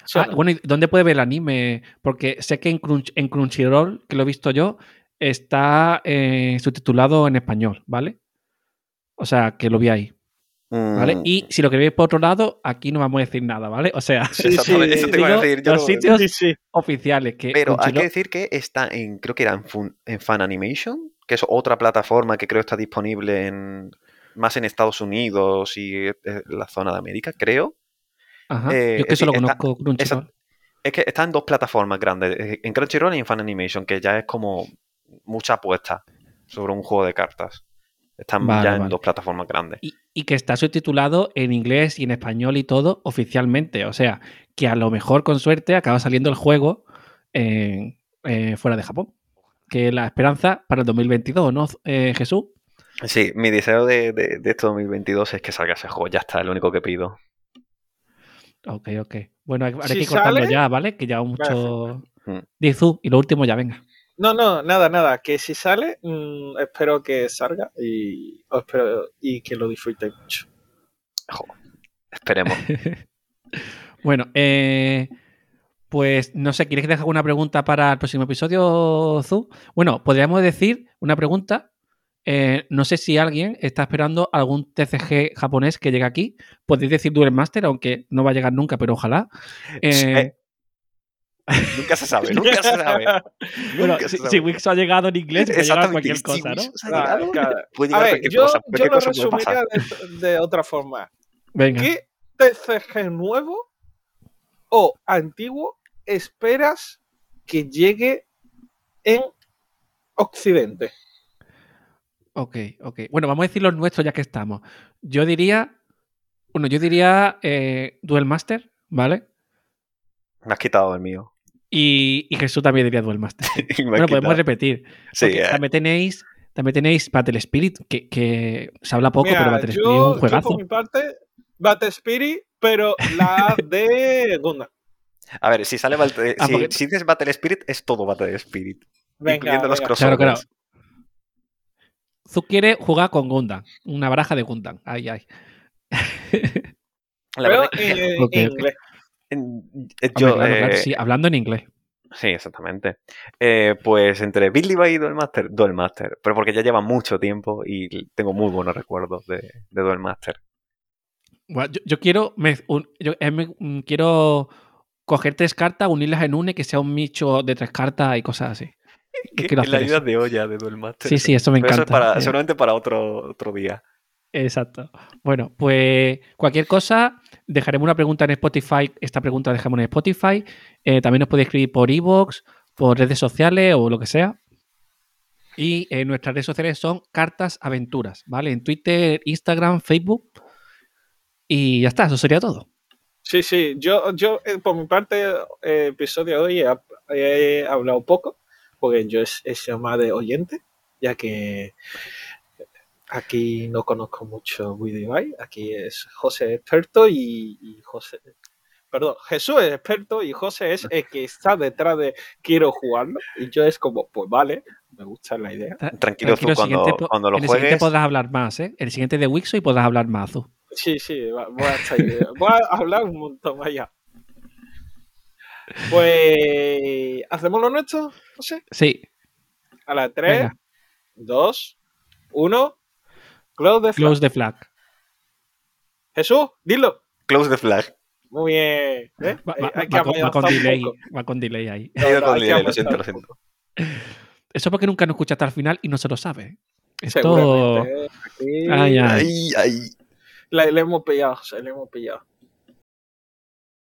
¿Sí o Ah, no? bueno, ¿y dónde puede ver el anime? Porque sé que en, Crunch- en Crunchyroll, que lo he visto yo, está eh, subtitulado en español, ¿vale? O sea, que lo vi ahí, ¿vale? Mm, Y si lo queréis por otro lado, aquí no vamos a decir nada, ¿vale? O sea, Sí, Exactamente, sí, eso te iba a digo, decir. yo los sitios sí, sí. oficiales que Pero hay que decir que está en, creo que era en, Fun- en Fan Animation, que es otra plataforma que creo está disponible en más en Estados Unidos y eh, la zona de América, creo. Ajá, eh, yo es que es solo decir, está- conozco Crunchyroll. Es que está en dos plataformas grandes, eh, en Crunchyroll y en Fan Animation, que ya es como mucha apuesta sobre un juego de cartas. Están Vale, ya en vale. dos plataformas grandes. Y, y que está subtitulado en inglés y en español y todo oficialmente. O sea, que a lo mejor con suerte acaba saliendo el juego eh, fuera de Japón. Que la esperanza para el 2022, ¿no, eh, Jesús? Sí, mi deseo de, de, de este 2022 es que salga ese juego, ya está, es lo único que pido. Ok, ok. Bueno, hay- habrá Si que ir cortando sale- ya, ¿vale? Que ya mucho. Mm. Dizu, y lo último ya venga. No, no, nada, nada. Que si sale, mm, espero que salga y, os espero, y que lo disfrutéis mucho. Jo, esperemos. Bueno, eh, pues no sé, ¿quieres que deje alguna pregunta para el próximo episodio, Zu? Bueno, podríamos decir una pregunta. eh, no sé si alguien está esperando algún TCG japonés que llegue aquí. Podéis decir Duel Master, aunque no va a llegar nunca, pero ojalá. Eh, nunca se sabe, nunca se sabe. bueno, Nunca se si, sabe. si Wix ha llegado en inglés, puede llegar Exactamente, cualquier si cosa, ¿no? Wix ha llegado, Claro. puede A llegar ver, cualquier yo, cosa, yo cualquier lo cosa puede resumiría pasar. de, de otra forma. Venga. ¿Qué TCG nuevo o antiguo esperas que llegue en Occidente? Ok, ok. Bueno, vamos a decir los nuestros ya que estamos. Yo diría Bueno, yo diría eh, Duel Master, ¿vale? Me has quitado el mío. Y, y Jesús también diría Duel Master. bueno, podemos repetir. Sí, eh, también tenéis, también tenéis Battle Spirit, que, que se habla poco, Mira, pero Battle Spirit es yo, un yo juegazo. por mi parte, Battle Spirit, pero la de Gundam. a ver, si sale Battle- Ah, si, porque- si dices Battle Spirit, es todo Battle Spirit. Venga, incluyendo los venga. Claro, crossovers. claro. Tú quieres jugar con Gundam, una baraja de Gundam. Ay, ay. La Pero verdad que, eh, Hombre, yo, claro, claro, eh, sí, hablando en inglés. Sí, exactamente. Eh, pues entre Billy Bay y Duel Master, Duel Master. Pero porque ya lleva mucho tiempo y tengo muy buenos recuerdos de, de Duel Master. Bueno, yo, yo quiero, me- un- yo, me- mm, quiero coger tres cartas, unirlas en una y que sea un micho de tres cartas y cosas así. Quiero la ayuda de olla de Duel Master. Sí, sí, eso me Pero encanta. eso es para, Eh, seguramente para otro, otro día. Exacto. Bueno, pues cualquier cosa, dejaremos una pregunta en Spotify. Esta pregunta la dejamos en Spotify. Eh, también nos podéis escribir por iVoox, por redes sociales o lo que sea. Y eh, nuestras redes sociales son Cartas Aventuras, ¿vale? En Twitter, Instagram, Facebook. Y ya está, eso sería todo. Sí, sí, yo, yo eh, por mi parte, eh, episodio de hoy he, hablado poco, porque yo es, sido más de oyente, ya que aquí no conozco mucho WidiVi, aquí es José experto y, y José, perdón, Jesús es experto y José es el que está detrás de quiero jugarlo, y yo es como, pues vale, me gusta la idea. Tranquilo, tú, cuando, cuando lo en el siguiente juegues. podrás hablar más, ¿eh? El siguiente de Wixo y podrás hablar más, Zu. Sí, sí, voy a, estar- voy a hablar un montón, vaya. Pues, ¿hacemos lo nuestro? No sé. Sí, A la 3, venga, 2, 1. Close the flag. close the flag. Jesús, dilo. Close the flag. Muy bien. ¿eh? Va, va- hay que va con, va con delay, va con delay ahí. No, con delay, lo siento, lo siento. Eso porque nunca nos escucha hasta el final y no se lo sabe. Esto. Seguramente. ¿eh? Ay, ay. Ay, ay. Le, le hemos pillado, le hemos pillado.